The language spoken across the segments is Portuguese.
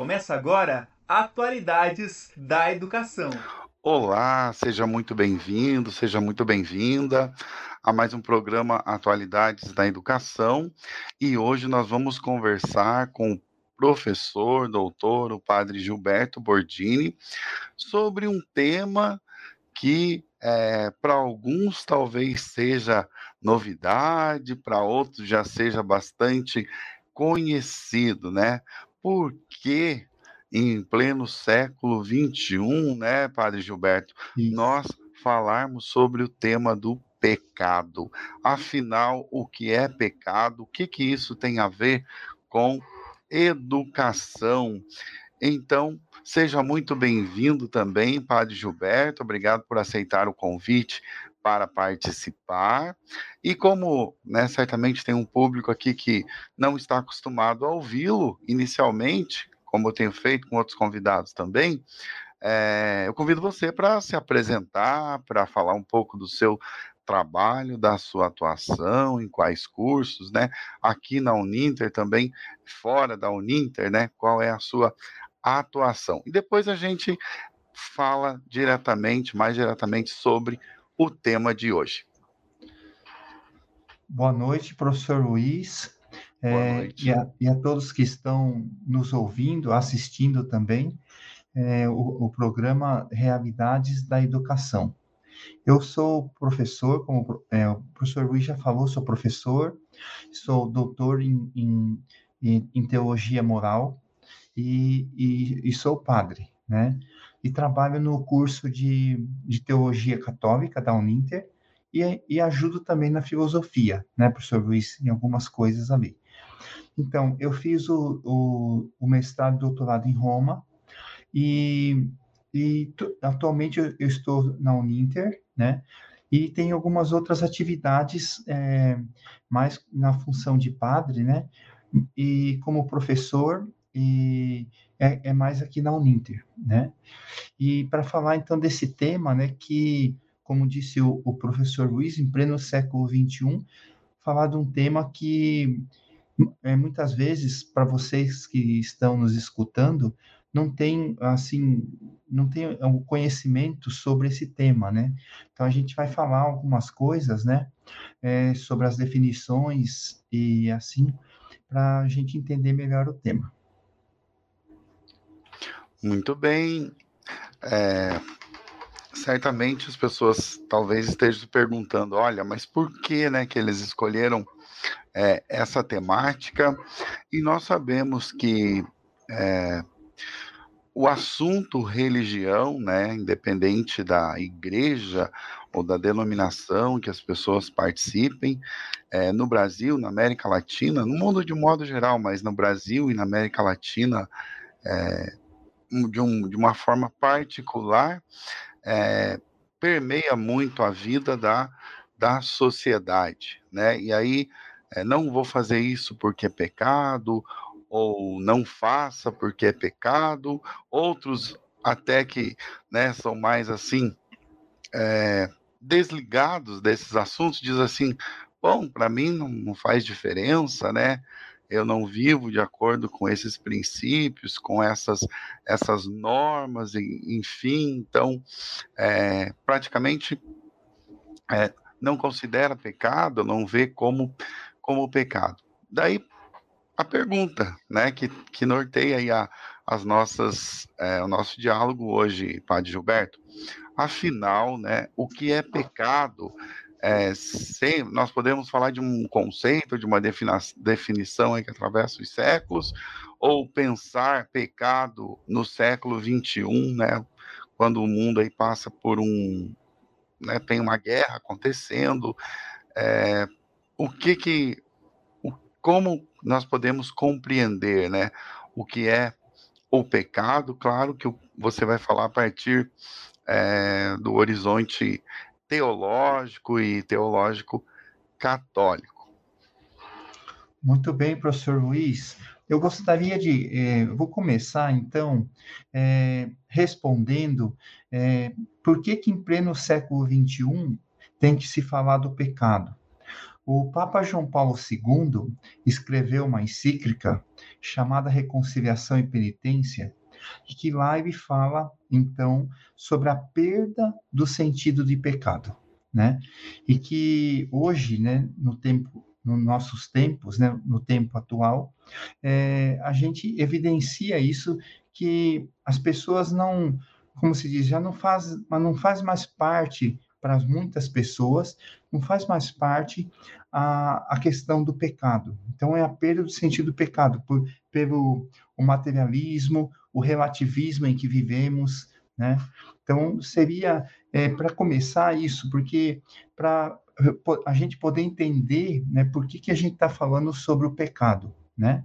Começa agora Atualidades da Educação. Olá, seja muito bem-vindo, seja muito bem-vinda a mais um programa Atualidades da Educação. E hoje nós vamos conversar com o professor, doutor, o padre Gilberto Bordini, sobre um tema que é, para alguns talvez seja novidade, para outros já seja bastante conhecido, né? Por que em pleno século XXI, né, Padre Gilberto, Isso. nós falarmos sobre o tema do pecado. Afinal, o que é pecado? O que, que isso tem a ver com educação? Então, seja muito bem-vindo também, Padre Gilberto. Obrigado por aceitar o convite para participar. E como né, certamente tem um público aqui que não está acostumado a ouvi-lo inicialmente, como eu tenho feito com outros convidados também, é, eu convido você para se apresentar, para falar um pouco do seu trabalho, da sua atuação, em quais cursos, né? Aqui na Uninter também, fora da Uninter, né? Qual é a sua atuação? E depois a gente fala diretamente, mais diretamente sobre o tema de hoje. Boa noite, professor Luiz. É, e, a, e, a, todos que estão nos ouvindo, assistindo também, é, o, o, programa Realidades da Educação. Eu sou professor, como é, o professor Luiz já falou, sou professor, sou doutor em, em, em teologia moral e, e, e, sou padre, né? E trabalho no curso de, de teologia católica da Uninter e, e ajudo também na filosofia, né, professor Luiz, em algumas coisas ali. Então, eu fiz o, o, o mestrado e doutorado em Roma e, e atualmente eu, eu, estou na Uninter, né? E tem algumas outras atividades é, mais na função de padre, né? E como professor e é, é mais aqui na Uninter, né? E para falar então desse tema, né? Que como disse o, o professor Luiz, em pleno século XXI, falar de um tema que é, muitas vezes, para vocês que estão nos escutando, não tem, assim, não tem o conhecimento sobre esse tema, né? Então, a gente vai falar algumas coisas, né? É, sobre as definições e assim, para a gente entender melhor o tema. Muito bem. É, certamente as pessoas talvez estejam se perguntando, olha, mas por que, né, que eles escolheram é, essa temática, e nós sabemos que é, o assunto religião, né, independente da igreja ou da denominação que as pessoas participem, é, no Brasil, na América Latina, no mundo de modo geral, mas no Brasil e na América Latina, é, de, um, de, uma forma particular, é, permeia muito a vida da, da sociedade, né? E aí é, não vou fazer isso porque é pecado, ou não faça porque é pecado, outros até que né, são mais assim, é, desligados desses assuntos, diz assim, bom, para mim não, não faz diferença, né? Eu não vivo de acordo com esses princípios, com essas, essas normas, enfim, então, é, praticamente é, não considera pecado, não vê como como pecado. Daí a pergunta, né, que, que norteia a, as nossas, é, o nosso diálogo hoje, Padre Gilberto. Afinal, né, o que é pecado? É, sem, nós podemos falar de um conceito, de uma definição que atravessa os séculos, ou pensar pecado no século 21, né, quando o mundo aí passa por um, né, tem uma guerra acontecendo, é, o que que, o, como nós podemos compreender, né, o que é o pecado? Claro que você vai falar a partir é, do horizonte teológico e teológico católico. Muito bem, professor Luiz. Eu gostaria de. Eh, vou começar, então, eh, respondendo eh, por que, que, em pleno século XXI, tem que se falar do pecado. O Papa João Paulo II escreveu uma encíclica chamada Reconciliação e Penitência, e que lá ele fala, então, sobre a perda do sentido de pecado, né? E que hoje, né, no tempo, nos nossos tempos, né, no tempo atual, é, a gente evidencia isso que as pessoas não, como se diz, já não faz, não faz mais parte para muitas pessoas, não faz mais parte a, a questão do pecado. Então, é a perda do sentido do pecado, por, pelo o materialismo, o relativismo em que vivemos, né? Então, seria é, para começar isso, porque para a gente poder entender né, por que, que a gente está falando sobre o pecado, né?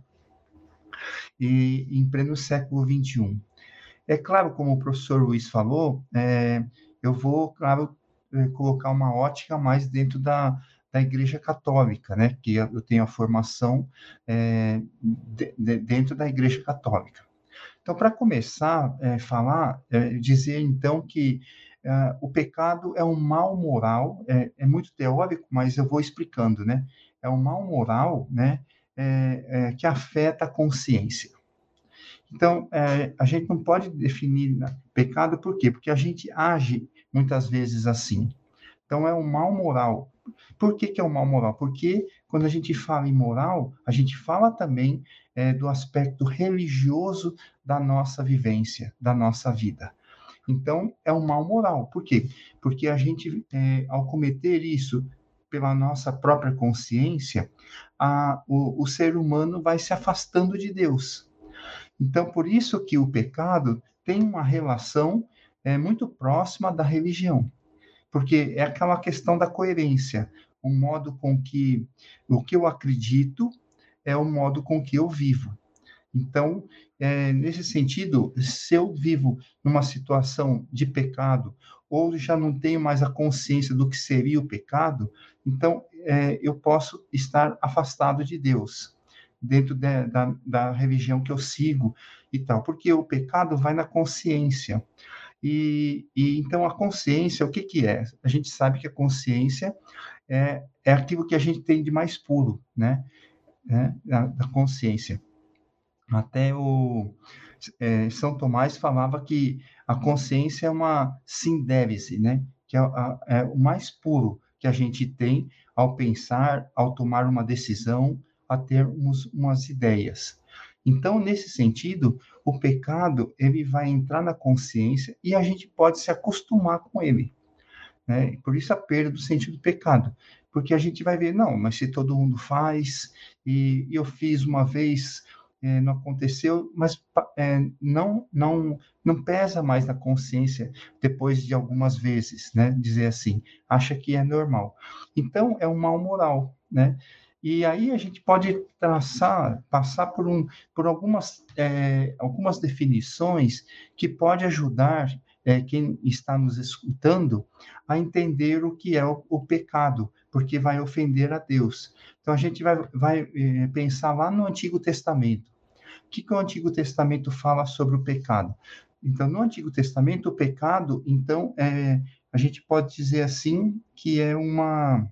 E em pleno século XXI. É claro, como o professor Luiz falou, é, eu vou, claro, é, colocar uma ótica mais dentro da, da Igreja Católica, né? Que eu tenho a formação é, de, de, dentro da Igreja Católica. Então, para começar a é, falar, é, dizer então que é, o pecado é um mal moral, é, é, muito teórico, mas eu vou explicando, né? É um mal moral, né? que afeta a consciência. Então, a gente não pode definir pecado por quê? Porque a gente age muitas vezes assim. Então, é um mal moral. Por que, que é um mal moral? Porque quando a gente fala em moral, a gente fala também é, do aspecto religioso da nossa vivência, da nossa vida. Então, é um mal moral. Por quê? Porque a gente, é, ao cometer isso pela nossa própria consciência, a, o, o ser humano vai se afastando de Deus. Então, por isso que o pecado tem uma relação é muito próxima da religião, porque é aquela questão da coerência, o modo com que o que eu acredito é o modo com que eu vivo. Então, é, nesse sentido, se eu vivo numa situação de pecado ou já não tenho mais a consciência do que seria o pecado, então é, eu posso estar afastado de Deus dentro de, da, da religião que eu sigo e tal, porque o pecado vai na consciência. E, e, então a consciência, o que, que é? A gente sabe que a consciência é, é aquilo que a gente tem de mais puro, né? né? Da, da consciência. Até o é, São Tomás falava que a consciência é uma sindévise, né? Que é, é o mais puro que a gente tem ao pensar, ao tomar uma decisão, a ter uns, umas ideias. Então, nesse sentido, o pecado ele vai entrar na consciência e a gente pode se acostumar com ele. Né? Por isso a perda do sentido do pecado, porque a gente vai ver, não, mas se todo mundo faz, e, e eu fiz uma vez, é, não aconteceu, mas é, não, não, não pesa mais na consciência depois de algumas vezes, né? Dizer assim, acha que é normal. Então, é um mal moral, né? E aí a gente pode traçar, passar por, um, por algumas, é, algumas definições que pode ajudar é, quem está nos escutando a entender o que é o, o, pecado, porque vai ofender a Deus. Então a gente vai, vai é, pensar lá no Antigo Testamento. O que, que o Antigo Testamento fala sobre o pecado? Então, no Antigo Testamento, o pecado, então, é, a gente pode dizer assim que é uma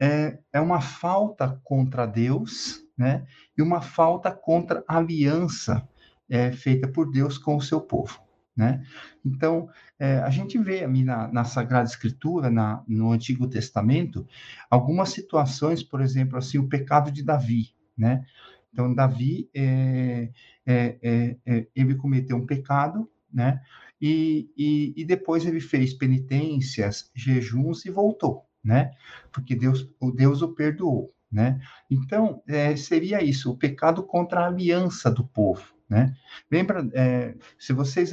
é, é uma falta contra Deus, né? E uma falta contra a aliança é, feita por Deus com o seu povo, né? Então, é, a gente vê na, na Sagrada Escritura, na, no Antigo Testamento, algumas situações, por exemplo, assim, o pecado de Davi, né? Então, Davi, é, é, é, é ele cometeu um pecado, né? E, e, e depois ele fez penitências, jejuns e voltou, né? Porque Deus, o Deus o perdoou, né? Então, é, seria isso, o pecado contra a aliança do povo, né? Lembra, é, se vocês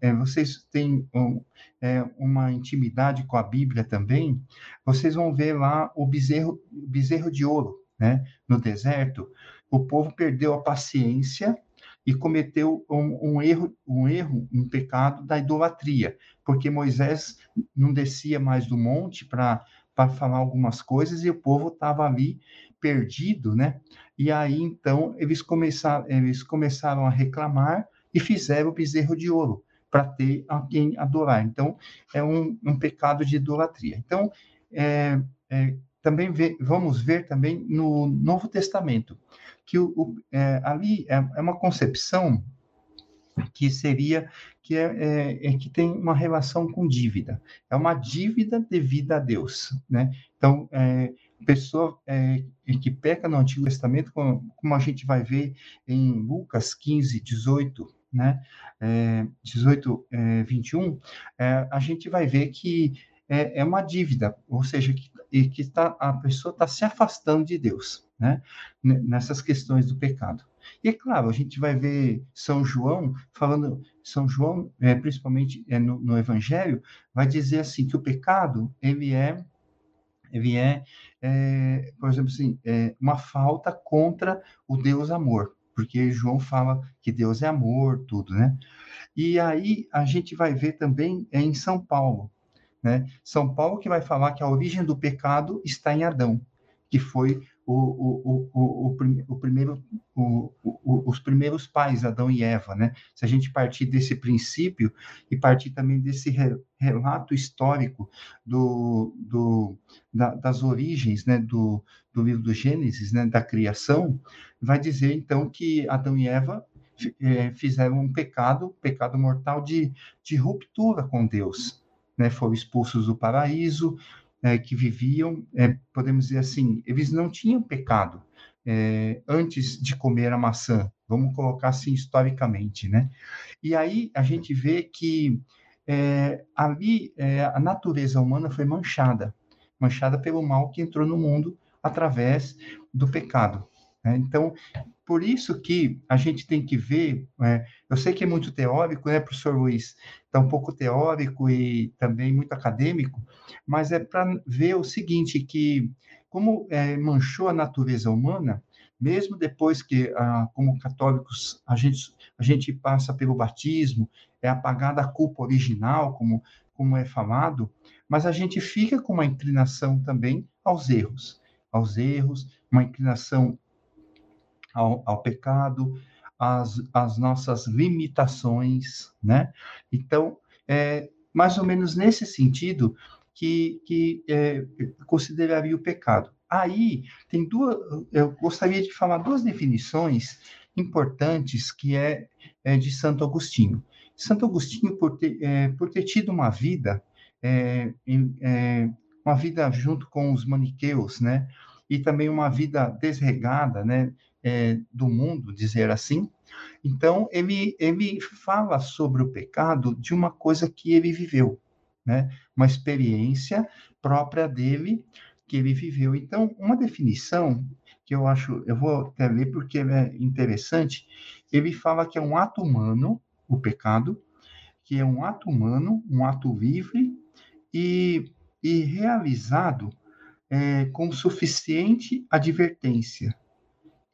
é, vocês têm um, é, uma intimidade com a Bíblia também, vocês vão ver lá o bezerro, bezerro de ouro, né? No deserto, o povo perdeu a paciência e cometeu um, um, erro, um erro, um pecado da idolatria, porque Moisés não descia mais do monte para falar algumas coisas e o povo estava ali perdido, né? E aí então eles começaram, eles começaram a reclamar e fizeram o bezerro de ouro para ter a quem adorar. Então é um, um pecado de idolatria. Então é, é, também vamos ver também no Novo Testamento, que o, o é, ali é, é, uma concepção que seria que é, é, é, que tem uma relação com dívida, é uma dívida devida a Deus, né? Então, é, pessoa é, que peca no Antigo Testamento, como, como, a gente vai ver em Lucas 15, 18, né? É, 18, é, 21, é, a gente vai ver que é, é uma dívida, ou seja, que, que tá, a pessoa está se afastando de Deus, né? Nessas questões do pecado. E é claro, a gente vai ver São João falando, São João, é, principalmente é, no, no Evangelho, vai dizer assim que o pecado ele é ele é, é por exemplo, assim, é uma falta contra o Deus amor, porque João fala que Deus é amor, tudo, né? E aí a gente vai ver também é em São Paulo, né? São Paulo que vai falar que a origem do pecado está em Adão, que foi o, o, o, o, o primeiro, o, os primeiros pais, Adão e Eva, né? Se a gente partir desse princípio e partir também desse relato histórico do, do, da, das origens, né, do, do livro do Gênesis, né, da criação, vai dizer então que Adão e Eva é, fizeram um pecado, pecado mortal de, de ruptura com Deus, né? Foram expulsos do paraíso, é, que viviam, é, podemos dizer assim, eles não tinham pecado é, antes de comer a maçã, vamos colocar assim historicamente, né? E aí a gente vê que é, ali é, a natureza humana foi manchada, manchada pelo mal que entrou no mundo através do pecado. Né? Então, por isso que a gente tem que ver, é, eu sei que é muito teórico, né, professor Luiz? Está um pouco teórico e também muito acadêmico, mas é para ver o seguinte, que como é, manchou a natureza humana, mesmo depois que, ah, como católicos, a gente, a gente passa pelo batismo, é apagada a culpa original, como, como é falado, mas a gente fica com uma inclinação também aos erros, aos erros, uma inclinação ao, ao pecado, as, as nossas limitações, né? Então, é mais ou menos nesse sentido que, que é, consideraria o pecado. Aí, tem duas, eu gostaria de falar duas definições importantes que é, é de Santo Agostinho. Santo Agostinho, por ter, é, por ter tido uma vida, é, é, uma vida junto com os maniqueus, né? E também uma vida desregada, né? é, do mundo, dizer assim. Então, ele, ele fala sobre o pecado de uma coisa que ele viveu, né? Uma experiência própria dele que ele viveu. Então, uma definição que eu acho, eu vou até ler porque é interessante, ele fala que é um ato humano, o pecado, que é um ato humano, um ato livre e, e realizado é, com suficiente advertência,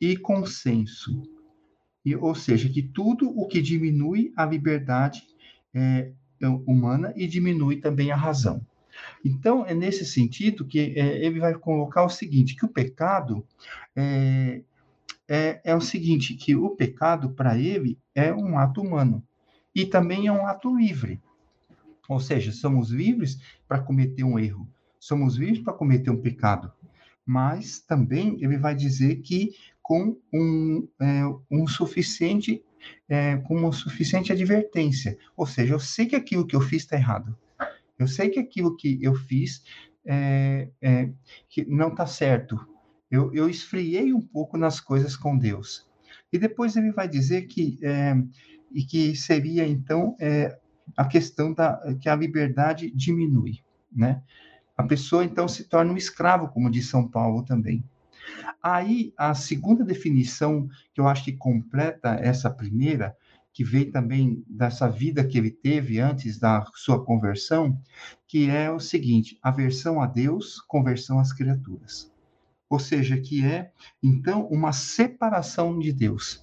e consenso. E, ou seja, que tudo o que diminui a liberdade é, humana e diminui também a razão. Então, é nesse sentido que é, ele vai colocar o seguinte, que o pecado é, é, é o seguinte, que o pecado, para ele, é um ato humano e também é um ato livre. Ou seja, somos livres para cometer um erro, somos livres para cometer um pecado, mas também ele vai dizer que com um, é, um suficiente é, com uma suficiente advertência. Ou seja, eu sei que aquilo que eu fiz está errado. Eu sei que aquilo que eu fiz é, é, que não está certo. Eu, eu esfriei um pouco nas coisas com Deus. E depois ele vai dizer que, é, e que seria, então, é, a questão da que a liberdade diminui, né? A pessoa, então, se torna um escravo, como diz São Paulo também. Aí, a segunda definição, que eu acho que completa essa primeira, que vem também dessa vida que ele teve antes da sua conversão, que é o seguinte: aversão a Deus, conversão às criaturas. Ou seja, que é, então, uma separação de Deus.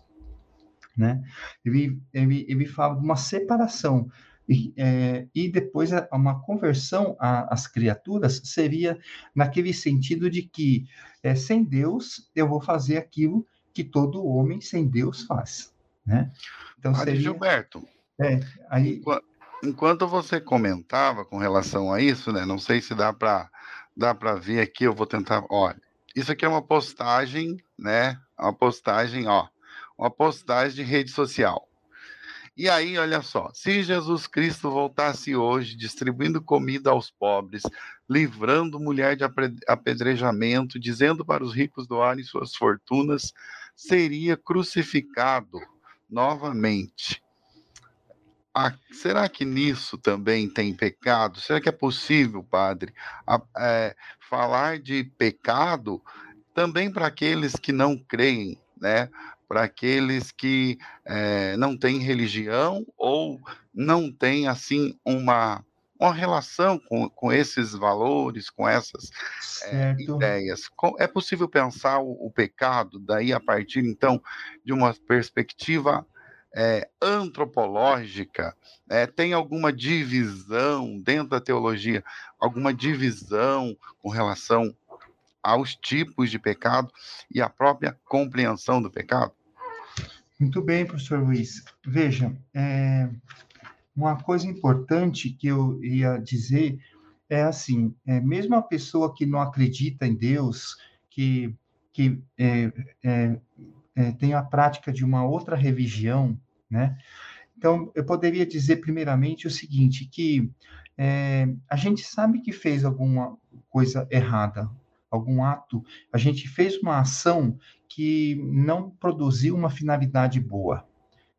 Né? Ele, ele, ele fala de uma separação e, é, e depois uma conversão às criaturas seria naquele sentido de que é, sem Deus eu vou fazer aquilo que todo homem sem Deus faz, né? Então seria... Gilberto, é, aí... enquanto você comentava com relação a isso, né? Não sei se dá para dá para ver aqui, eu vou tentar, olha, isso aqui é uma postagem, né? Uma postagem, ó, uma postagem de rede social. E aí, olha só, se Jesus Cristo voltasse hoje distribuindo comida aos pobres, livrando mulher de apedrejamento, dizendo para os ricos doarem suas fortunas, seria crucificado novamente. Ah, será que nisso também tem pecado? Será que é possível, padre, a, é, falar de pecado também para aqueles que não creem, né? Para aqueles que é, não têm religião ou não têm assim uma, uma relação com, com esses valores, com essas é, ideias. É possível pensar o, o, pecado daí a partir então de uma perspectiva é, antropológica? tem alguma divisão dentro da teologia, alguma divisão com relação aos tipos de pecado e à própria compreensão do pecado? Muito bem, professor Luiz. Veja, é, uma coisa importante que eu ia dizer é assim: é, mesmo a pessoa que não acredita em Deus, que, que é, é, é tem a prática de uma outra religião, né? Então, eu poderia dizer primeiramente o seguinte: que é, a gente sabe que fez alguma coisa errada, algum ato, a gente fez uma ação que não produziu uma finalidade boa.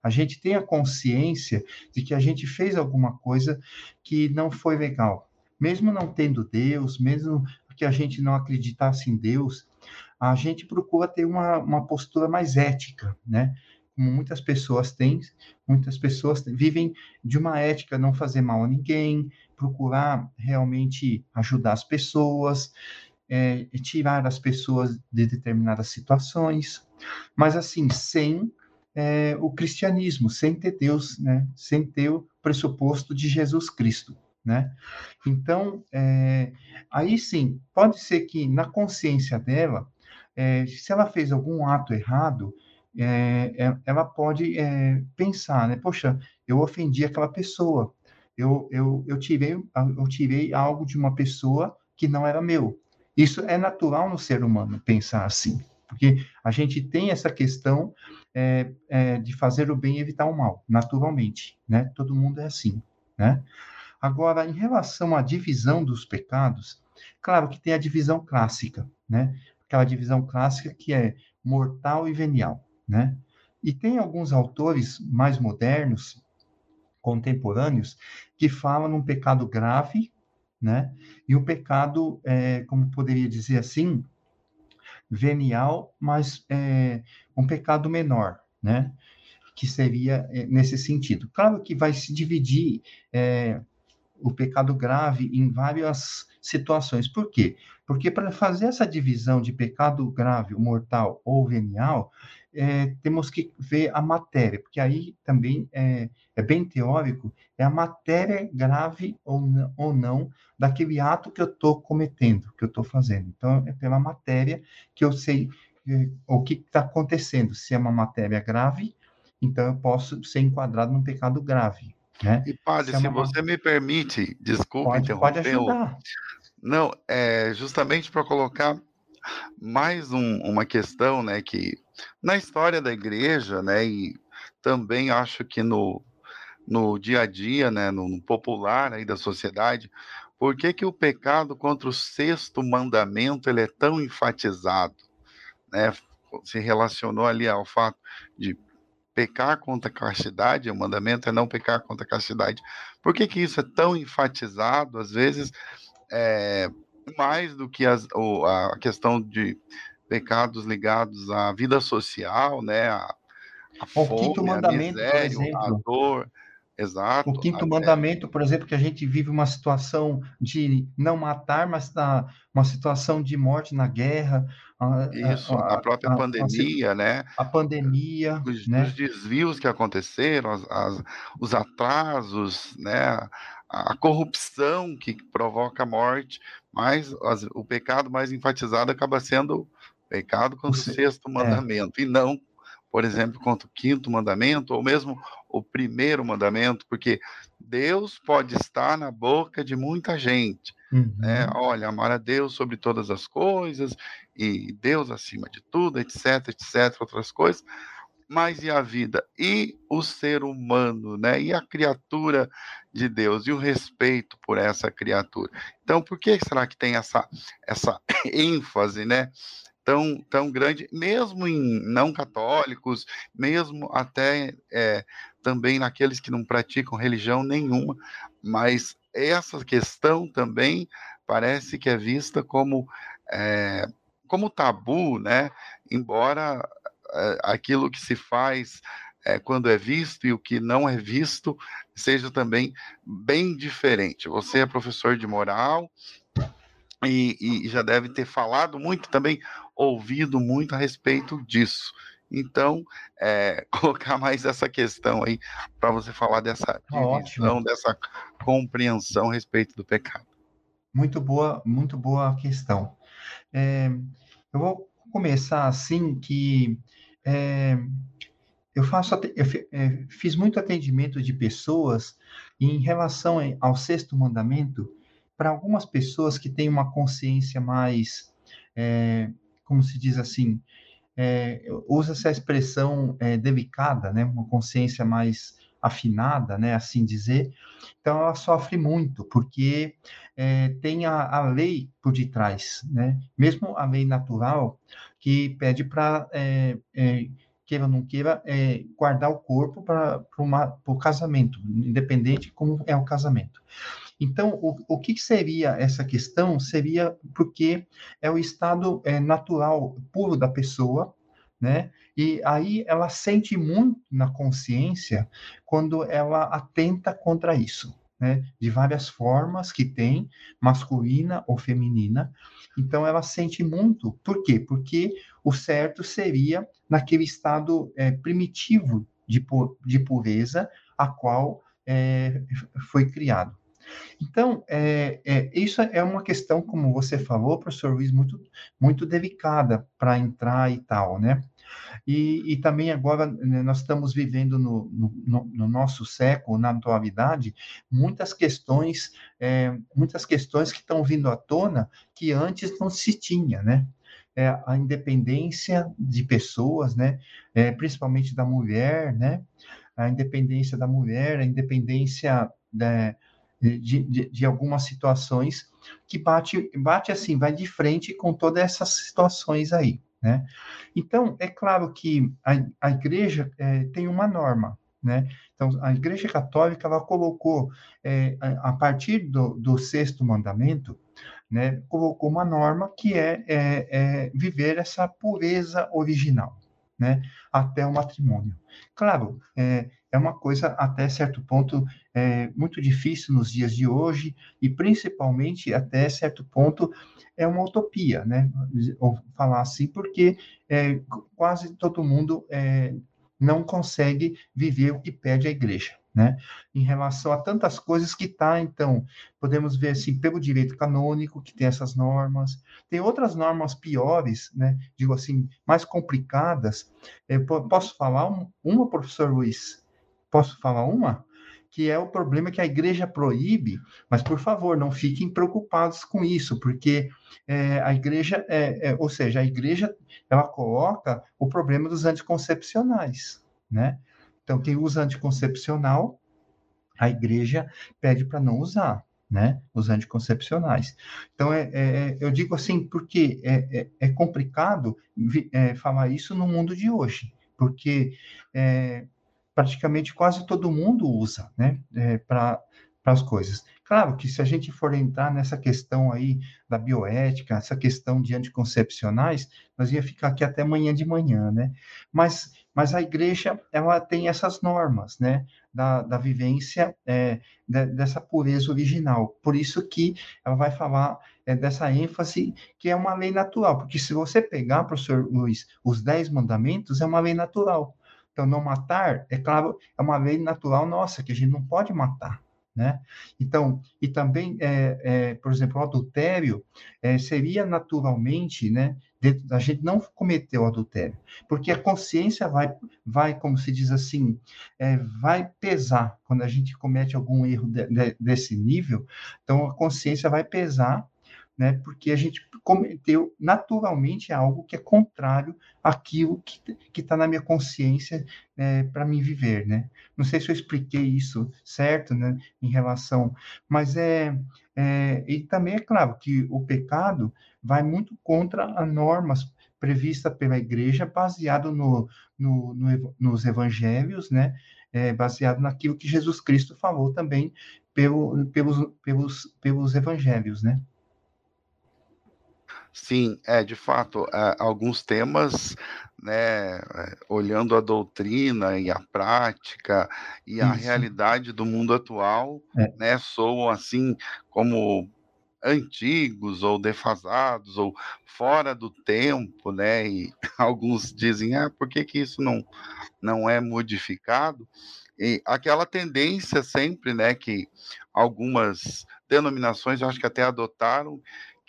A gente tem a consciência de que a gente fez alguma coisa que não foi legal. Mesmo não tendo Deus, mesmo que a gente não acreditasse em Deus, a gente procura ter uma, uma postura mais ética, né? Como muitas pessoas têm, muitas pessoas vivem de uma ética, não fazer mal a ninguém, procurar realmente ajudar as pessoas, é, tirar as pessoas de determinadas situações, mas assim, sem é, o cristianismo, sem ter Deus, né? sem ter o pressuposto de Jesus Cristo. Né? Então, é, aí sim, pode ser que na consciência dela, é, se ela fez algum ato errado, é, é ela pode pensar, né? Poxa, eu ofendi aquela pessoa, eu, eu, eu, tirei, eu tirei algo de uma pessoa que não era meu. Isso é natural no ser humano pensar assim, porque a gente tem essa questão é, é, de fazer o bem e evitar o mal, naturalmente, né? Todo mundo é assim, né? Agora, em relação à divisão dos pecados, claro que tem a divisão clássica, né? Aquela divisão clássica que é mortal e venial, né? E tem alguns autores mais modernos, contemporâneos, que falam num pecado grave, né? E o pecado, é, como poderia dizer assim, venial, mas é, um pecado menor, né? Que seria é, nesse sentido. Claro que vai se dividir é, o pecado grave em várias situações. Por quê? Porque para fazer essa divisão de pecado grave, mortal ou venial, é, temos que ver a matéria, porque aí também é, é bem teórico, é a matéria grave ou não, ou não daquele ato que eu estou cometendo, que eu estou fazendo. Então, é pela matéria que eu sei é, o que está acontecendo. Se é uma matéria grave, então eu posso ser enquadrado num pecado grave. Né? E, padre, se, é se você me permite, desculpe pode, interromper. Pode ajudar. Não, é justamente para colocar mais um, uma questão, né, que na história da igreja, né, e também acho que no, no dia a dia, né, no, no popular aí da sociedade, por que, que o pecado contra o sexto mandamento ele é tão enfatizado? Né? Se relacionou ali ao fato de pecar contra a castidade, o mandamento é não pecar contra a castidade. Por que, que isso é tão enfatizado? Às vezes, é, mais do que as, a questão de pecados ligados à vida social, né? A, a o fome, quinto mandamento, a miséria, por exemplo. a dor. Exato. O quinto mandamento, por exemplo, que a gente vive uma situação de não matar, mas na, uma situação de morte na guerra. Isso, a, a, a própria a, pandemia, né? A pandemia. Os, né? os desvios que aconteceram, as, as, os atrasos, né? A, corrupção que provoca a morte, mas as, o pecado mais enfatizado acaba sendo pecado com o sexto é. mandamento, é. e não, por exemplo, contra o quinto mandamento, ou mesmo o primeiro mandamento, porque Deus pode estar na boca de muita gente, Uhum. Né? Olha, amar a Deus sobre todas as coisas, e Deus acima de tudo, etc, etc, outras coisas. Mas e a vida? E o ser humano, né? E a criatura de Deus? E o respeito por essa criatura? Então, por que será que tem essa, essa ênfase, né? Tão, tão grande, mesmo em não católicos, mesmo até é, também naqueles que não praticam religião nenhuma, mas essa questão também parece que é vista como, é, como tabu, né? Embora aquilo que se faz é, quando é visto e o que não é visto seja também bem diferente. Você é professor de moral e, e já deve ter falado muito também, ouvido muito a respeito disso. Então, é, colocar mais essa questão aí para você falar dessa divisão, dessa compreensão a respeito do pecado. Muito boa, muito boa questão. É, eu vou começar assim que é, eu faço eu é, fiz muito atendimento de pessoas em relação ao sexto mandamento para algumas pessoas que têm uma consciência mais é, como se diz assim é, usa essa expressão é, delicada né? Uma consciência mais afinada né assim dizer então ela sofre muito porque é, tem a, a, lei por detrás né mesmo a lei natural que pede para, é, é, queira ou não queira, é, guardar o corpo para o casamento, independente como é o casamento. Então, o, o que seria essa questão? Seria porque é o estado é, natural, puro da pessoa, né? E aí ela sente muito na consciência quando ela atenta contra isso né, de várias formas que tem, masculina ou feminina. Então, ela sente muito. Por quê? Porque o certo seria naquele estado é, primitivo de, de pureza a qual é, foi criado. Então, é, é, isso é uma questão, como você falou, professor Luiz, muito, muito delicada para entrar e tal, né? E, e também agora né, nós estamos vivendo no, no, no, nosso século, na atualidade, muitas questões, é, muitas questões que estão vindo à tona que antes não se tinha, né? É, a independência de pessoas, né? É, principalmente da mulher, né? A independência da mulher, a independência da, de, de, de, algumas situações que bate, bate assim, vai de frente com todas essas situações aí. Né? Então, é claro que a, a igreja é, tem uma norma, né? Então, a Igreja Católica ela colocou, é, a, partir do, do, sexto mandamento, né, colocou uma norma que é, é, é, viver essa pureza original, né, até o matrimônio. Claro, é, é uma coisa até certo ponto é, muito difícil nos dias de hoje e principalmente até certo ponto é uma utopia, né? Ou falar assim, porque é, quase todo mundo é, não consegue viver o que pede a igreja, né? Em relação a tantas coisas que está, então, podemos ver assim, pelo direito canônico, que tem essas normas, tem outras normas piores, né? Digo assim, mais complicadas. Eu posso falar uma, professor Luiz? Posso falar uma? que é o problema que a igreja proíbe, mas por favor, não fiquem preocupados com isso, porque é, a igreja, é, é, ou seja, a igreja, ela coloca o problema dos anticoncepcionais, né? Então, quem usa anticoncepcional, a igreja pede para não usar, né? Os anticoncepcionais. Então, é, é eu digo assim, porque é, é, é complicado é, falar isso no mundo de hoje, porque é, praticamente quase todo mundo usa, né, é, para as coisas. Claro que se a gente for entrar nessa questão aí da bioética, essa questão de anticoncepcionais, nós ia ficar aqui até amanhã de manhã, né? Mas, mas a igreja, ela tem essas normas, né? Da, da vivência é, de, dessa pureza original. Por isso que ela vai falar é, dessa ênfase que é uma lei natural. Porque se você pegar, professor Luiz, os dez mandamentos, é uma lei natural. Então, não matar, é claro, é uma lei natural nossa, que a gente não pode matar, né? Então, e também, é, é, por exemplo, o adultério é, seria naturalmente, né? a gente não cometeu adultério, porque a consciência vai, vai como se diz assim, é, vai pesar quando a gente comete algum erro de, de, desse nível. Então, a consciência vai pesar né? Porque a gente cometeu naturalmente algo que é contrário àquilo que está na minha consciência é, para mim viver, né? Não sei se eu expliquei isso certo, né? Em relação, mas é, é e também é claro que o pecado vai muito contra as normas previstas pela igreja, baseado no, no, no nos evangelhos, né? É, baseado naquilo que Jesus Cristo falou também pelo, pelos, pelos, pelos evangelhos, né? Sim, é, de fato, alguns temas, né, é, olhando a doutrina e a prática e a realidade do mundo atual, é. né, soam assim como antigos ou defasados ou fora do tempo, né? E alguns dizem, ah, por que, que isso não, não é modificado? E aquela tendência sempre, né, que algumas denominações, eu acho que até adotaram,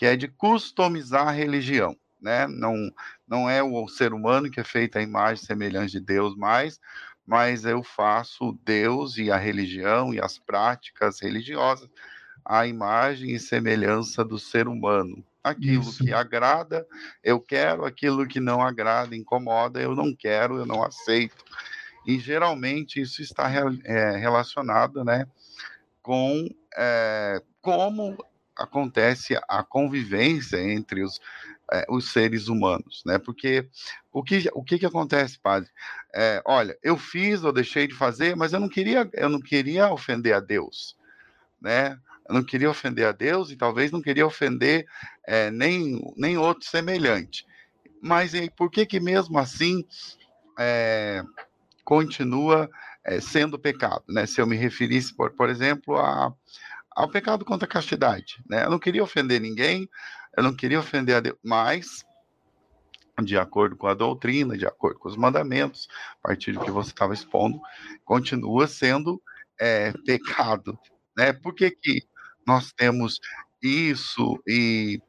que é de customizar a religião, né? Não, não é o ser humano que é feito a imagem semelhante de Deus mais, mas eu faço Deus e a religião e as práticas religiosas a imagem e semelhança do ser humano. Aquilo Isso. que agrada, eu quero, aquilo que não agrada, incomoda, eu não quero, eu não aceito. E geralmente isso está é, relacionado né, com é, como acontece a convivência entre os, é, os seres humanos, né? Porque o que, o que, que acontece, padre? É, olha, eu fiz, eu deixei de fazer, mas eu não queria, eu não queria ofender a Deus, né? Eu não queria ofender a Deus e talvez não queria ofender é, nem, nem outro semelhante. Mas e por que que mesmo assim continua sendo pecado, né? Se eu me referisse, por, por exemplo, a ao pecado contra a castidade. Né? Eu não queria ofender ninguém, eu não queria ofender a Deus, mas, de acordo com a doutrina, de acordo com os mandamentos, a partir do que você estava expondo, continua sendo é, pecado. Né? Por que, que nós temos isso e.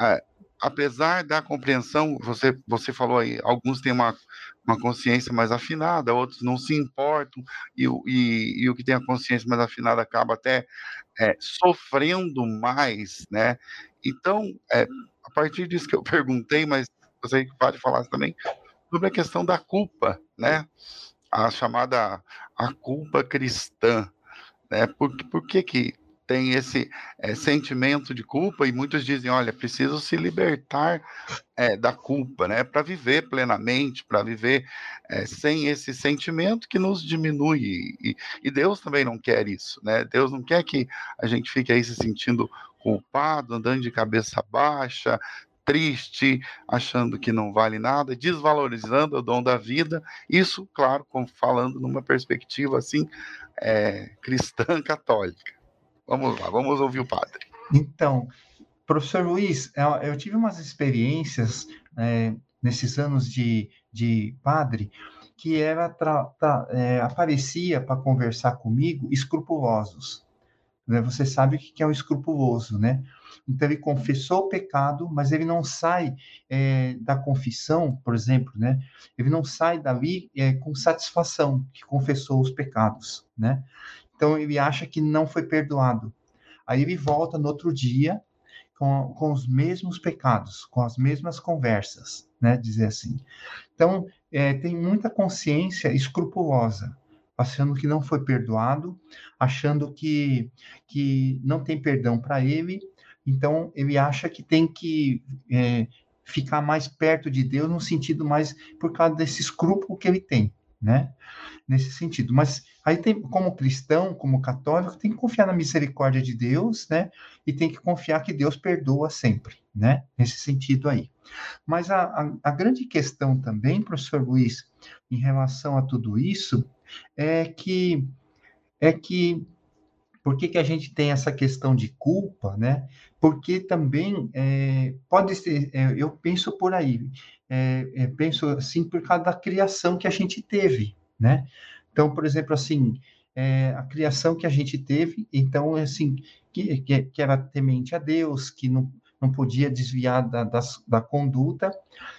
É, apesar da compreensão, você, você falou aí, alguns têm uma, uma consciência mais afinada, outros não se importam, e, e, e o que tem a consciência mais afinada acaba até é, sofrendo mais, né? Então, é, a partir disso que eu perguntei, mas você pode falar também sobre a questão da culpa, né? A chamada a culpa cristã, né? Por, por que que tem esse é, sentimento de culpa e muitos dizem, olha, preciso se libertar é, da culpa, né, para viver plenamente, para viver é, sem esse sentimento que nos diminui e, e, Deus também não quer isso, né? Deus não quer que a gente fique aí se sentindo culpado, andando de cabeça baixa, triste, achando que não vale nada, desvalorizando o dom da vida. Isso, claro, falando numa perspectiva assim cristã católica. Vamos lá, vamos ouvir o padre. Então, professor Luiz, eu tive umas experiências é, nesses anos de, de padre que era tra, tra, é, aparecia para conversar comigo escrupulosos. Né? Você sabe o que é um escrupuloso, né? Então ele confessou o pecado, mas ele não sai é, da confissão, por exemplo, né? Ele não sai dali é, com satisfação que confessou os pecados, né? Então ele acha que não foi perdoado. Aí ele volta no outro dia com, com os mesmos pecados, com as mesmas conversas, né? Dizer assim. Então é, tem muita consciência escrupulosa, achando que não foi perdoado, achando que, que não tem perdão para ele. Então ele acha que tem que é, ficar mais perto de Deus no sentido mais por causa desse escrúpulo que ele tem, né? Nesse sentido. Mas aí tem, como cristão, como católico, tem que confiar na misericórdia de Deus, né? E tem que confiar que Deus perdoa sempre, né? Nesse sentido aí. Mas a, a, a grande questão também, professor Luiz, em relação a tudo isso, é que é que por que, que a gente tem essa questão de culpa, né? Porque também é, pode ser, é, eu penso por aí, é, é penso assim por causa da criação que a gente teve, né? Então, por exemplo, assim, é, a criação que a gente teve, então, assim, que, que, que era temente a Deus, que não, não podia desviar da, da, da, conduta.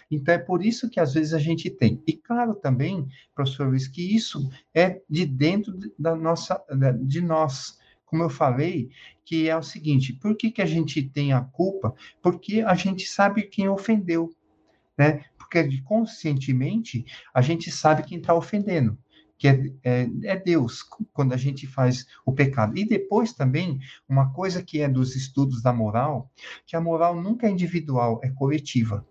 Então, é por isso que às vezes a gente tem. E claro também, professor Luiz, que isso é de dentro da nossa, de nós. Como eu falei, que é o seguinte: por que, que a gente tem a culpa? Porque a gente sabe quem ofendeu, né? Porque conscientemente a gente sabe quem está ofendendo que é, é, é, Deus, quando a gente faz o pecado. E depois também, uma coisa que é dos estudos da moral, que a moral nunca é individual, é coletiva.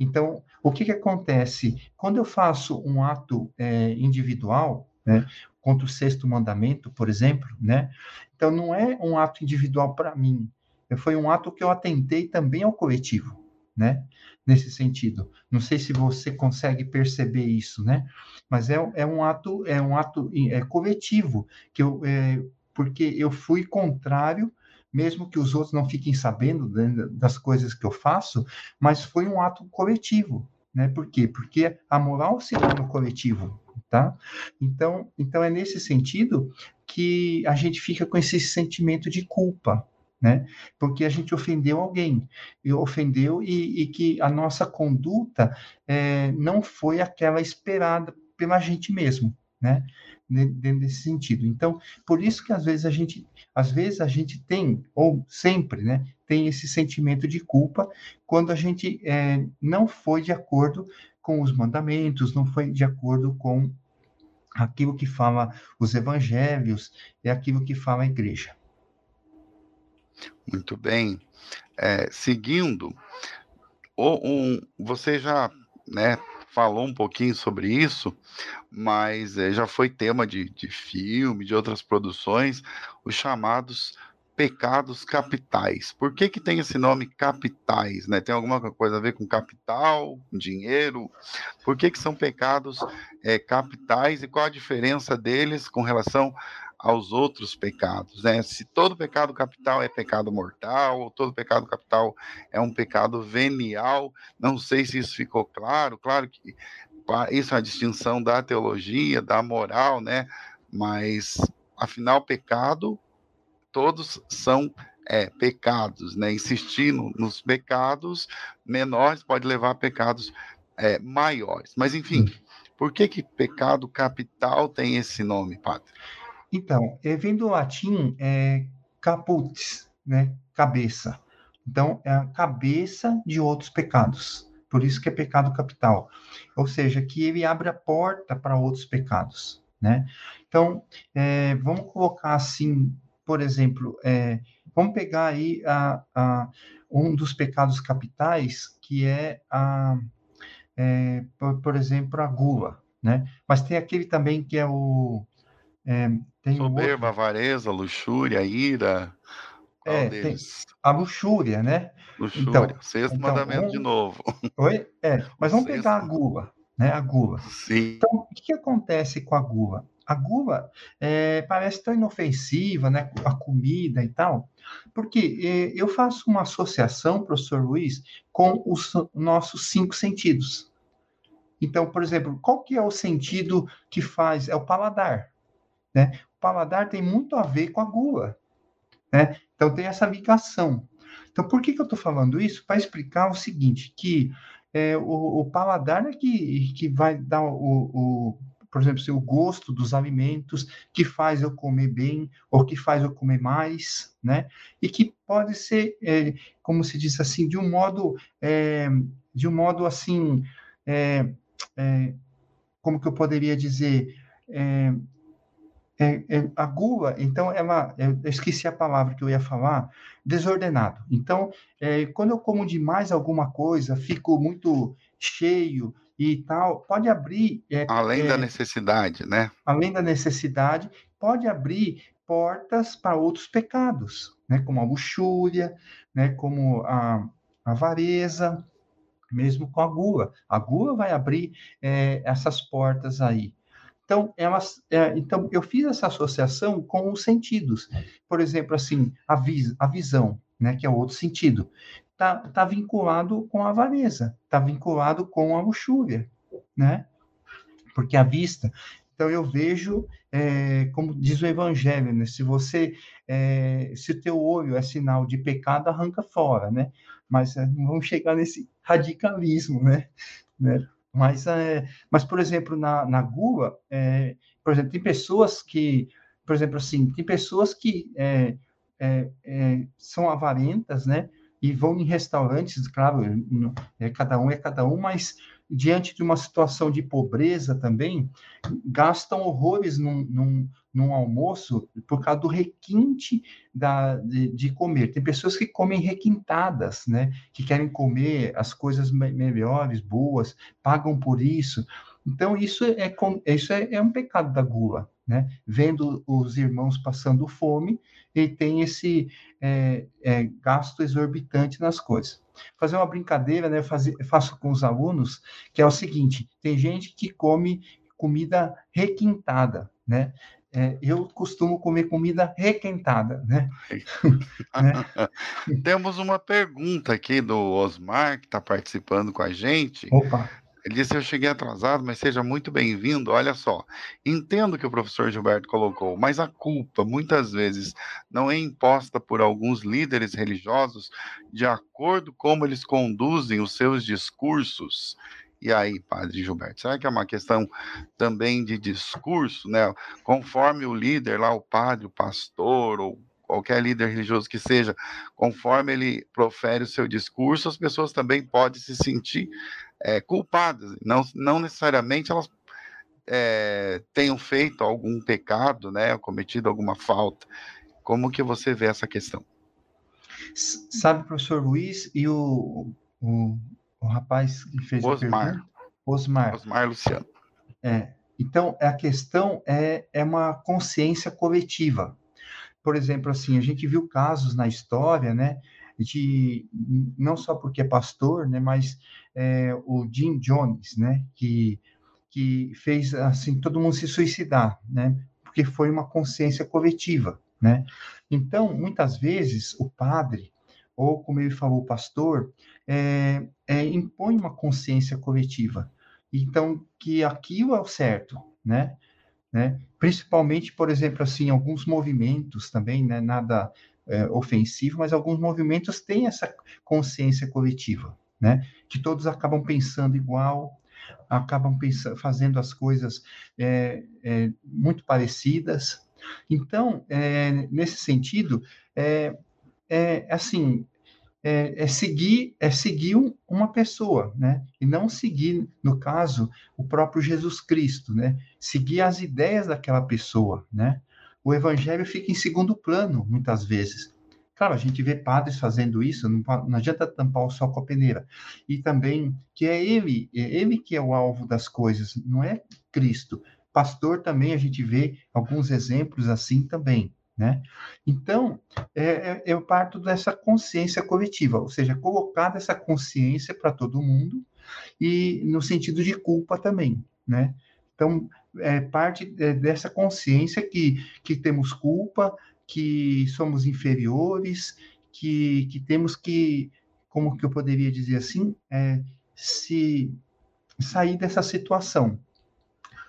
Então, o que, que acontece? Quando eu faço um ato é, individual, né, contra o sexto mandamento, por exemplo, né, então não é um ato individual para mim, foi um ato que eu atentei também ao coletivo né? Nesse sentido. Não sei se você consegue perceber isso, né? Mas é, é um ato, é um ato é, coletivo, que eu, é, porque eu fui contrário, mesmo que os outros não fiquem sabendo das coisas que eu faço, mas foi um ato coletivo, né? Por quê? Porque a moral se dá no coletivo, tá? Então, então é nesse sentido que a gente fica com esse sentimento de culpa, né? Porque a gente ofendeu alguém, e ofendeu e, e que a nossa conduta é, não foi aquela esperada pela gente mesmo, né? Dentro desse sentido. Então, por isso que às vezes a gente, às vezes a gente tem, ou sempre, né? Tem esse sentimento de culpa quando a gente é, não foi de acordo com os mandamentos, não foi de acordo com aquilo que fala os evangelhos, é aquilo que fala a igreja. Muito bem. É, seguindo, o, um, você já né, falou um pouquinho sobre isso, mas é, já foi tema de, de filme, de outras produções, os chamados pecados capitais. Por que, que tem esse nome capitais? Né? Tem alguma coisa a ver com capital, dinheiro? Por que, que são pecados é, capitais e qual a diferença deles com relação aos outros pecados, né? Se todo pecado capital é pecado mortal, ou todo pecado capital é um pecado venial, não sei se isso ficou claro, claro que isso é a distinção da teologia, da moral, né? Mas, afinal, pecado, todos são é, pecados, né? Insistir no, nos pecados menores pode levar a pecados é, maiores. Mas, enfim, hum. por que que pecado capital tem esse nome, padre? Então, é, vem do latim é, caput, né? Cabeça. Então, é a cabeça de outros pecados. Por isso que é pecado capital. Ou seja, que ele abre a porta para outros pecados, né? Então, é, vamos colocar assim, por exemplo, é, vamos pegar aí a, a, um dos pecados capitais, que é, a, é, por, por, exemplo, a gula, né? Mas tem aquele também que é o é, Soberba, avareza, luxúria, ira. Qual é, deles? a luxúria, né? Luxúria, então, sexto então, mandamento de novo. Oi? É, mas vamos sexto. pegar a gula, né? A gula. Sim. Então, o que, que acontece com a gula? A gula é, parece tão inofensiva, né? A comida e tal, porque é, eu faço uma associação, professor Luiz, com os nossos cinco sentidos. Então, por exemplo, qual que é o sentido que faz? É o paladar. Né? O paladar tem muito a ver com a gula. Né? Então tem essa ligação. Então por que, que eu estou falando isso? Para explicar o seguinte, que é, o, o, paladar é que, que vai dar o, o por exemplo, o gosto dos alimentos, que faz eu comer bem ou que faz eu comer mais, né? E que pode ser, é, como se diz assim, de um modo, é, de um modo assim, é, é como que eu poderia dizer, é, é, é, a gula, então, ela, eu esqueci a palavra que eu ia falar, desordenado. Então, é, quando eu como demais alguma coisa, fico muito cheio e tal, pode abrir. É, além da é, necessidade, né? Além da necessidade, pode abrir portas para outros pecados, né? Como a luxúria, né? Como a, a avareza, mesmo com a gula. A gula vai abrir é, essas portas aí. Então, elas, é, então, eu fiz essa associação com os sentidos. Por exemplo, assim, a, vis, a visão, né, que é outro sentido, está tá vinculado com a avareza, está vinculado com a luxúria, né? Porque a vista, Então eu vejo, é, como diz o Evangelho, né? Se você, é, se o teu olho é sinal de pecado, arranca fora, né? Mas é, não vamos chegar nesse radicalismo, né? né? Mas, é, mas por exemplo, na, na gula, é, por exemplo, tem pessoas que, por exemplo, assim, tem pessoas que é, é, é, são avarentas, né? E vão em restaurantes, claro, é, cada um é cada um, mas diante de uma situação de pobreza também, gastam horrores num, num, num almoço por causa do requinte da, de, de, comer. Tem pessoas que comem requintadas, né? Que querem comer as coisas melhores, boas, pagam por isso. Então, isso é, isso é, é um pecado da gula, né? Vendo os irmãos passando fome, e tem esse é, é, gasto exorbitante nas coisas. Fazer uma brincadeira, né? Fazer, faço com os alunos, que é o seguinte: tem gente que come comida requintada, né? É, eu costumo comer comida requentada, né? né? Temos uma pergunta aqui do Osmar, que está participando com a gente. Opa! Ele disse: Eu cheguei atrasado, mas seja muito bem-vindo. Olha só, entendo que o professor Gilberto colocou, mas a culpa muitas vezes não é imposta por alguns líderes religiosos de acordo como eles conduzem os seus discursos. E aí, padre Gilberto, será que é uma questão também de discurso, né? Conforme o líder lá, o padre, o pastor, ou qualquer líder religioso que seja, conforme ele profere o seu discurso, as pessoas também podem se sentir é, culpadas. Não, não necessariamente elas é, tenham feito algum pecado, né, cometido alguma falta. Como que você vê essa questão? Sabe, professor Luiz e o, o, o rapaz que fez Osmar. a pergunta? Osmar. Osmar Luciano. É. Então, a questão é, é uma consciência coletiva. Por exemplo, assim, a gente viu casos na história, né, de não só porque é pastor, né, mas é, o Jim Jones, né, que que fez assim todo mundo se suicidar, né, porque foi uma consciência coletiva, né. Então, muitas vezes o padre ou como ele falou, o pastor, é, é, impõe uma consciência coletiva. Então, que aquilo é o certo, né? né? Principalmente, por exemplo, assim, alguns movimentos também, né? Nada é, ofensivo, mas alguns movimentos têm essa consciência coletiva, né? Que todos acabam pensando igual, acabam pensando, fazendo as coisas é, é, muito parecidas. Então, é, nesse sentido, é, é assim, é, é, seguir é seguir uma pessoa, né? E não seguir, no caso, o próprio Jesus Cristo, né? Seguir as ideias daquela pessoa, né? o evangelho fica em segundo plano, muitas vezes. Claro, a gente vê padres fazendo isso, não, não, adianta tampar o sol com a peneira. E também que é ele, é ele que é o alvo das coisas, não é Cristo. Pastor também a gente vê alguns exemplos assim também, né? Então, é, é, eu parto dessa consciência coletiva, ou seja, colocar essa consciência para todo mundo e no sentido de culpa também, né? Então, é parte é, dessa consciência que, que temos culpa, que somos inferiores, que, que temos que, como que eu poderia dizer assim, é, se sair dessa situação,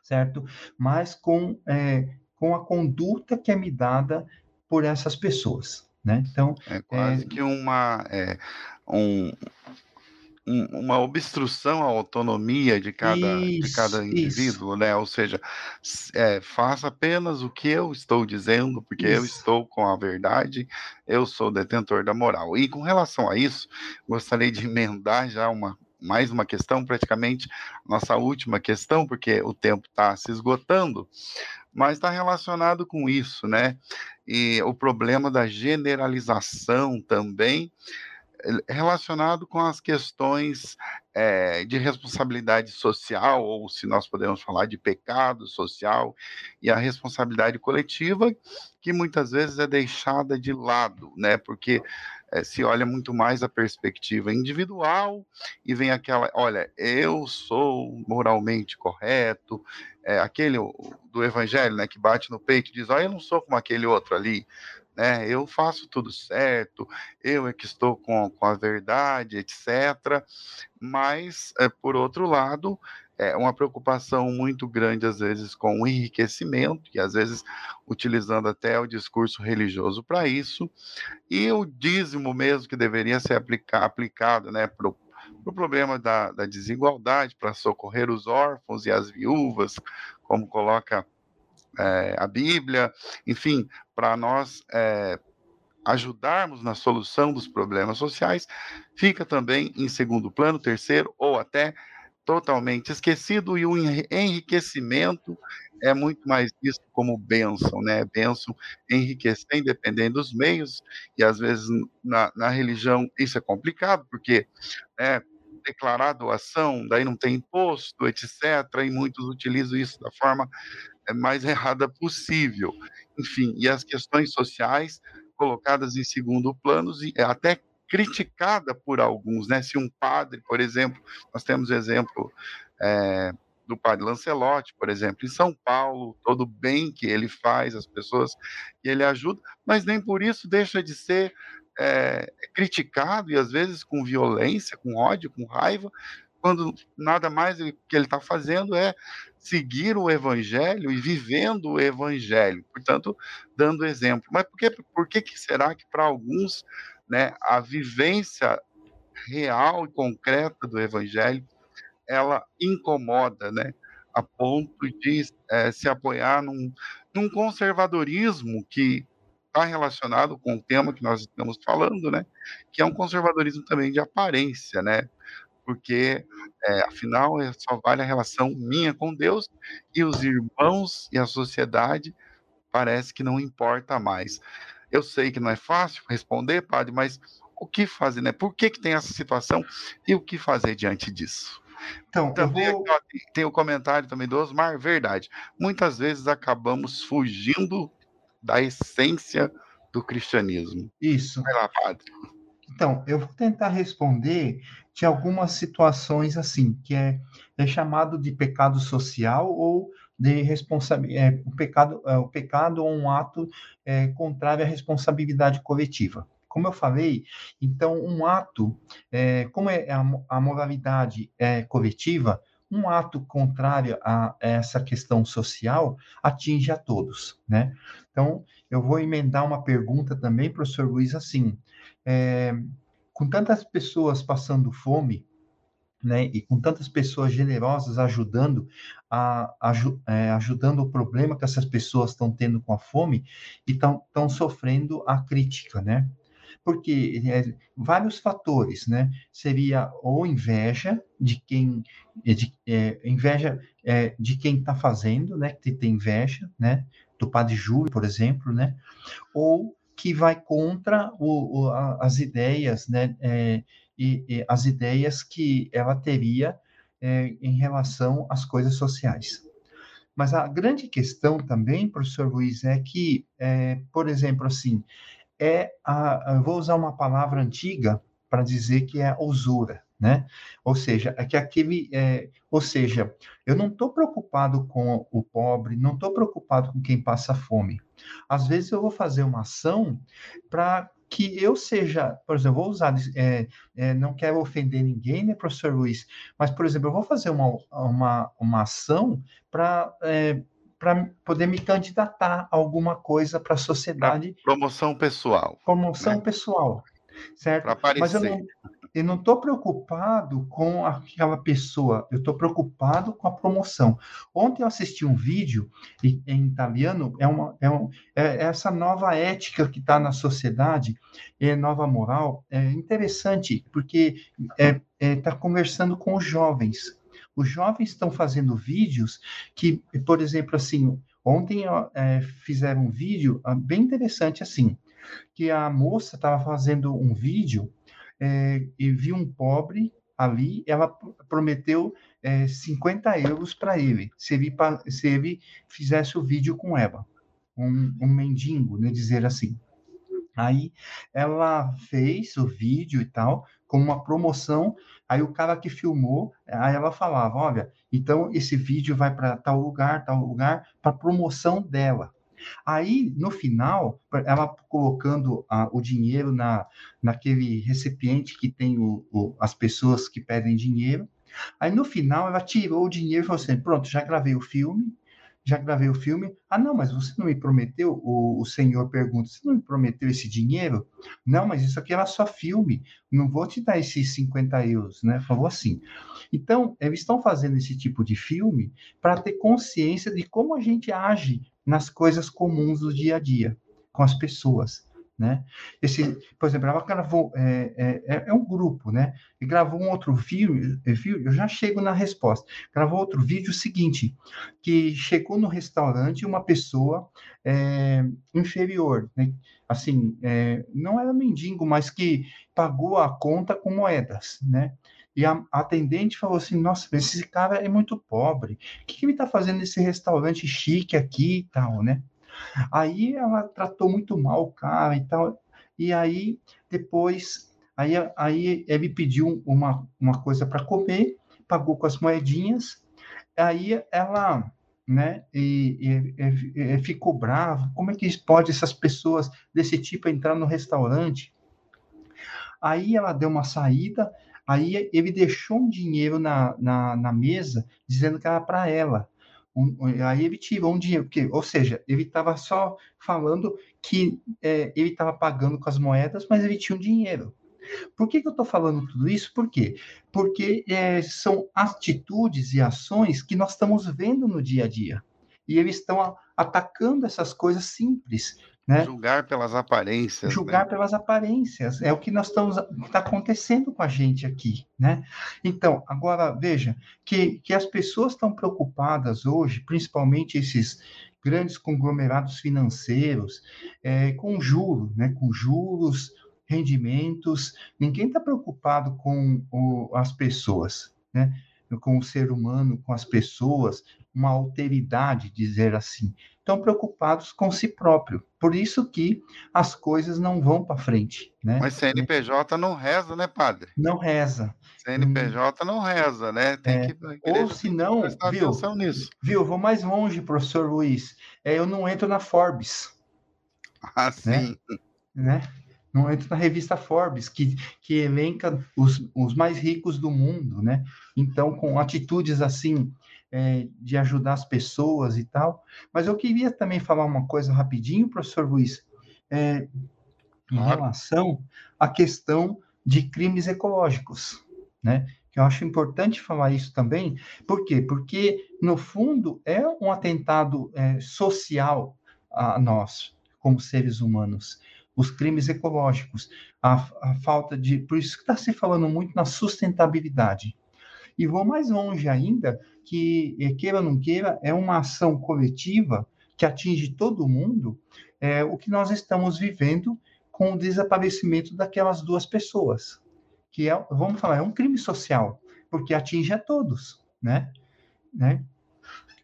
certo? Mas com, é, com a conduta que é me dada por essas pessoas, né? Então é quase é, que uma é, um, uma obstrução à autonomia de cada, isso, de cada indivíduo, isso. né? Ou seja, é, faça apenas o que eu estou dizendo, porque isso. eu estou com a verdade, eu sou detentor da moral. E com relação a isso, gostaria de emendar já uma mais uma questão, praticamente nossa última questão, porque o tempo está se esgotando, mas está relacionado com isso, né? E o problema da generalização também relacionado com as questões é, de responsabilidade social, ou se nós podemos falar de pecado social, e a responsabilidade coletiva, que muitas vezes é deixada de lado, né? Porque é, se olha muito mais a perspectiva individual e vem aquela, olha, eu sou moralmente correto, é, aquele do evangelho, né, que bate no peito e diz, olha, eu não sou como aquele outro ali, né? Eu faço tudo certo, eu é que estou com, com a verdade, etc. Mas, é, por outro lado, é uma preocupação muito grande, às vezes, com o enriquecimento, e às vezes utilizando até o discurso religioso para isso, e o dízimo mesmo que deveria ser aplica aplicado né, para o pro problema da, da desigualdade, para socorrer os órfãos e as viúvas, como coloca é, a Bíblia, enfim, para nós é, ajudarmos na solução dos problemas sociais, fica também em segundo plano, terceiro ou até totalmente esquecido e o enriquecimento é muito mais visto como bênção, né? Bênção enriquecer, independente dos meios, e às vezes na, na religião isso é complicado, porque né, declarar doação, daí não tem imposto, etc., e muitos utilizam isso da forma mais errada possível. Enfim, e as questões sociais colocadas em segundo plano e até criticada por alguns, né? Se um padre, por exemplo, nós temos exemplo é, do padre Lancelotti, por exemplo, em São Paulo, todo o bem que ele faz, as pessoas que ele ajuda, mas nem por isso deixa de ser é, criticado e às vezes com violência, com ódio, com raiva, quando nada mais que ele está fazendo é seguir o evangelho e vivendo o evangelho, portanto, dando exemplo. Mas por que, por que, que será que para alguns né, a vivência real e concreta do evangelho ela incomoda, né, a ponto de é, se apoiar num, num conservadorismo que está relacionado com o tema que nós estamos falando, né, que é um conservadorismo também de aparência, né, porque é, afinal só vale a relação minha com Deus e os irmãos e a sociedade parece que não importa mais. Eu sei que não é fácil responder, padre, mas o que fazer, né? Por que, que tem essa situação e o que fazer diante disso? Então, também vou... aqui, tem o comentário também do Osmar, verdade. Muitas vezes acabamos fugindo da essência do cristianismo. Isso. Vai lá, padre. Então, eu vou tentar responder de algumas situações assim, que é, é chamado de pecado social ou de responsabilidade, é, o pecado, é, o pecado ou um ato é, contrário à responsabilidade coletiva. Como eu falei, então um ato, é, como é a, a moralidade é coletiva, um ato contrário a essa questão social atinge a todos, né? Então, eu vou emendar uma pergunta também, professor Luiz, assim, é, com tantas pessoas passando fome, né, e com tantas pessoas generosas ajudando a, é, ajudando o problema que essas pessoas estão tendo com a fome e estão sofrendo a crítica, né? Porque é, vários fatores, né? Seria ou inveja de quem de, é, inveja é, de quem está fazendo, né? Que tem inveja, né? Do padre Júlio, por exemplo, né? Ou que vai contra o, o, as ideias, né? É, e, e as ideias que ela teria é, em relação às coisas sociais. Mas a grande questão também, professor Luiz, é que, é, por exemplo, assim, é a, vou usar uma palavra antiga para dizer que é a usura, né? Ou seja, é que aquele, é, ou seja, eu não estou preocupado com o pobre, não estou preocupado com quem passa fome. Às vezes eu vou fazer uma ação para que eu seja, por exemplo, vou usar, é, é, não quero ofender ninguém, né, professor Luiz, mas, por exemplo, eu vou fazer uma, uma, uma ação para é, para poder me candidatar a alguma coisa para a sociedade. Pra promoção pessoal. Promoção né? pessoal, certo? Mas eu não, eu não estou preocupado com aquela pessoa, eu estou preocupado com a promoção. Ontem eu assisti um vídeo em, em italiano, é, uma, é, um, é essa nova ética que está na sociedade, é nova moral, é interessante, porque está é, é, tá conversando com os jovens. Os jovens estão fazendo vídeos que, por exemplo, assim, ontem é, fizeram um vídeo ah, bem interessante assim, que a moça estava fazendo um vídeo é, e viu um pobre ali, ela prometeu é, 50 euros para ele, se ele, se ele fizesse o vídeo com ela, um, um mendigo, né, dizer assim. Aí ela fez o vídeo e tal, com uma promoção. Aí o cara que filmou, aí ela falava: Olha, então esse vídeo vai para tal lugar, tal lugar, para promoção dela. Aí, no final, ela colocando o dinheiro na, naquele recipiente que tem o, o, as pessoas que pedem dinheiro. Aí, no final, ela tirou o dinheiro e falou assim: pronto, já gravei o filme, já gravei o filme. Ah, não, mas você não me prometeu? O, o senhor pergunta: você não me prometeu esse dinheiro? Não, mas isso aqui era só filme, não vou te dar esses 50 euros, né? Falou assim. Então, eles estão fazendo esse tipo de filme para ter consciência de como a gente age nas coisas comuns do dia a dia, com as pessoas né? Esse, por exemplo, ela gravou, é, é, é, é um grupo, né? E gravou um outro vídeo, eu já chego na resposta. Gravou outro vídeo seguinte, que chegou no restaurante uma pessoa é, inferior, né? Assim, é, não era mendigo, mas que pagou a conta com moedas, né? E a atendente falou assim: Nossa, esse cara é muito pobre. O que, que ele está fazendo nesse restaurante chique aqui e tal, né? Aí ela tratou muito mal o cara e tal. E aí, depois, aí, aí ele pediu uma, uma coisa para comer, pagou com as moedinhas. Aí ela, né, e, e, e, ficou bravo. Como é que pode essas pessoas desse tipo entrar no restaurante? Aí ela deu uma saída, aí ele deixou um dinheiro na, na, na mesa, dizendo que era para ela. Um, aí ele tirou um dinheiro, porque, ou seja, ele estava só falando que é, ele estava pagando com as moedas, mas ele tinha um dinheiro. Por que, que eu estou falando tudo isso? Por quê? Porque é, são atitudes e ações que nós estamos vendo no dia a dia. E eles estão atacando essas coisas simples, né? Julgar pelas aparências. Julgar né? pelas aparências. É o que nós estamos está acontecendo com a gente aqui, né? Então, agora veja que, que as pessoas estão preocupadas hoje, principalmente esses grandes conglomerados financeiros, é, com juros, né? Com juros, rendimentos. Ninguém está preocupado com o, as pessoas, né? Com o ser humano, com as pessoas, uma alteridade, dizer assim estão preocupados com si próprio. Por isso que as coisas não vão para frente. Né? Mas CNPJ não reza, né, padre? Não reza. CNPJ não reza, né? Tem é. que, Ou se não, viu, viu, vou mais longe, professor Luiz. É, eu não entro na Forbes. Ah, né? sim. Né? né? Não entro na revista Forbes, que, que elenca os, os mais ricos do mundo, né? Então, com atitudes assim, é, de ajudar as pessoas e tal. Mas eu queria também falar uma coisa rapidinho, professor Luiz, é, em relação à questão de crimes ecológicos, né? Eu acho importante falar isso também, por quê? Porque, no fundo, é um atentado é, social a nós, como seres humanos. Os crimes ecológicos, a, a falta de. Por isso que está se falando muito na sustentabilidade. E vou mais longe ainda, que, eh, queira ou não queira, é uma ação coletiva que atinge todo mundo, é, o que nós estamos vivendo com o desaparecimento daquelas duas pessoas, que é, vamos falar, é um crime social, porque atinge a todos, né? né?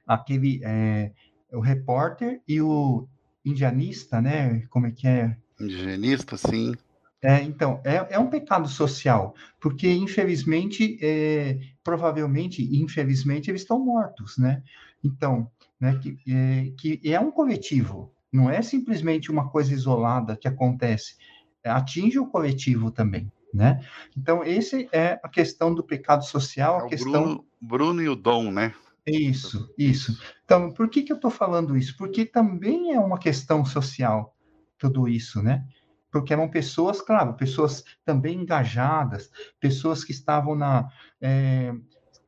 Aquele, é, o repórter e o indianista, né? Como é que é? Indigenista, sim. É, então, é, é um pecado social, porque, infelizmente, é, provavelmente, infelizmente, eles estão mortos, né? Então, né, que, é, que é um coletivo, não é simplesmente uma coisa isolada que acontece, atinge o coletivo também, né? Então, esse é a questão do pecado social, é a questão... Bruno, Bruno e o Dom, né? Isso, isso. Então, por que, que eu estou falando isso? Porque também é uma questão social, tudo isso, né? Porque eram pessoas, claro, pessoas também engajadas, pessoas que estavam na é,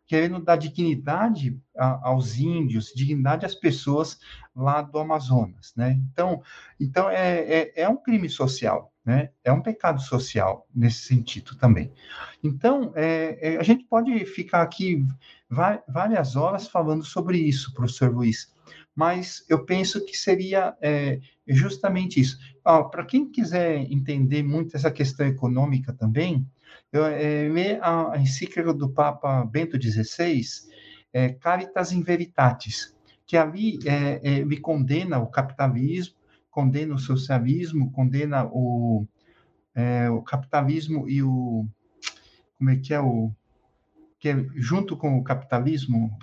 querendo dar dignidade a, aos índios, dignidade às pessoas lá do Amazonas, né? Então, então é, é, é, um crime social, né? É um pecado social nesse sentido também. Então, é, é a gente pode ficar aqui várias horas falando sobre isso, professor Luiz, mas eu penso que seria é, justamente isso. Para quem quiser entender muito essa questão econômica também, eu, é, lê a, a encíclica do Papa Bento XVI, é, Caritas in Veritatis, que ali é, é, ele condena o capitalismo, condena o socialismo, condena o, é, o capitalismo e o como é que é o que é, junto com o capitalismo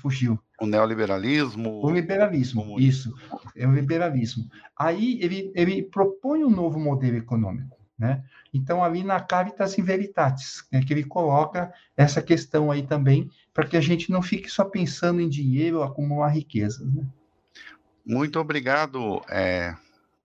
fugiu. O neoliberalismo. O liberalismo, isso. É o liberalismo. Aí ele, ele propõe um novo modelo econômico. Né? Então, ali na Caritas in Veritatis, né, que ele coloca essa questão aí também, para que a gente não fique só pensando em dinheiro, acumular riquezas. Né? Muito obrigado, é,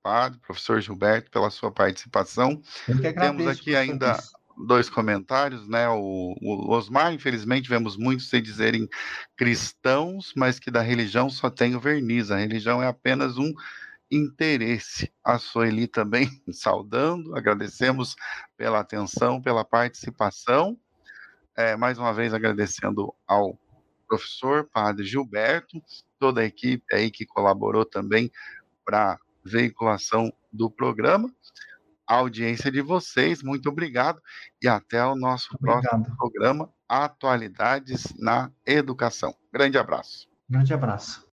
padre, professor Gilberto, pela sua participação. Temos aqui ainda dois comentários, né? O, o, Osmar, infelizmente, vemos muitos se dizerem cristãos, mas que da religião só tem o verniz. A religião é apenas um interesse. A Sueli também saudando, agradecemos pela atenção, pela participação. É, mais uma vez agradecendo ao professor, padre Gilberto, toda a equipe aí que colaborou também para veiculação do programa. A audiência de vocês, muito obrigado e até o nosso obrigado. próximo programa Atualidades na Educação. Grande abraço. Grande abraço.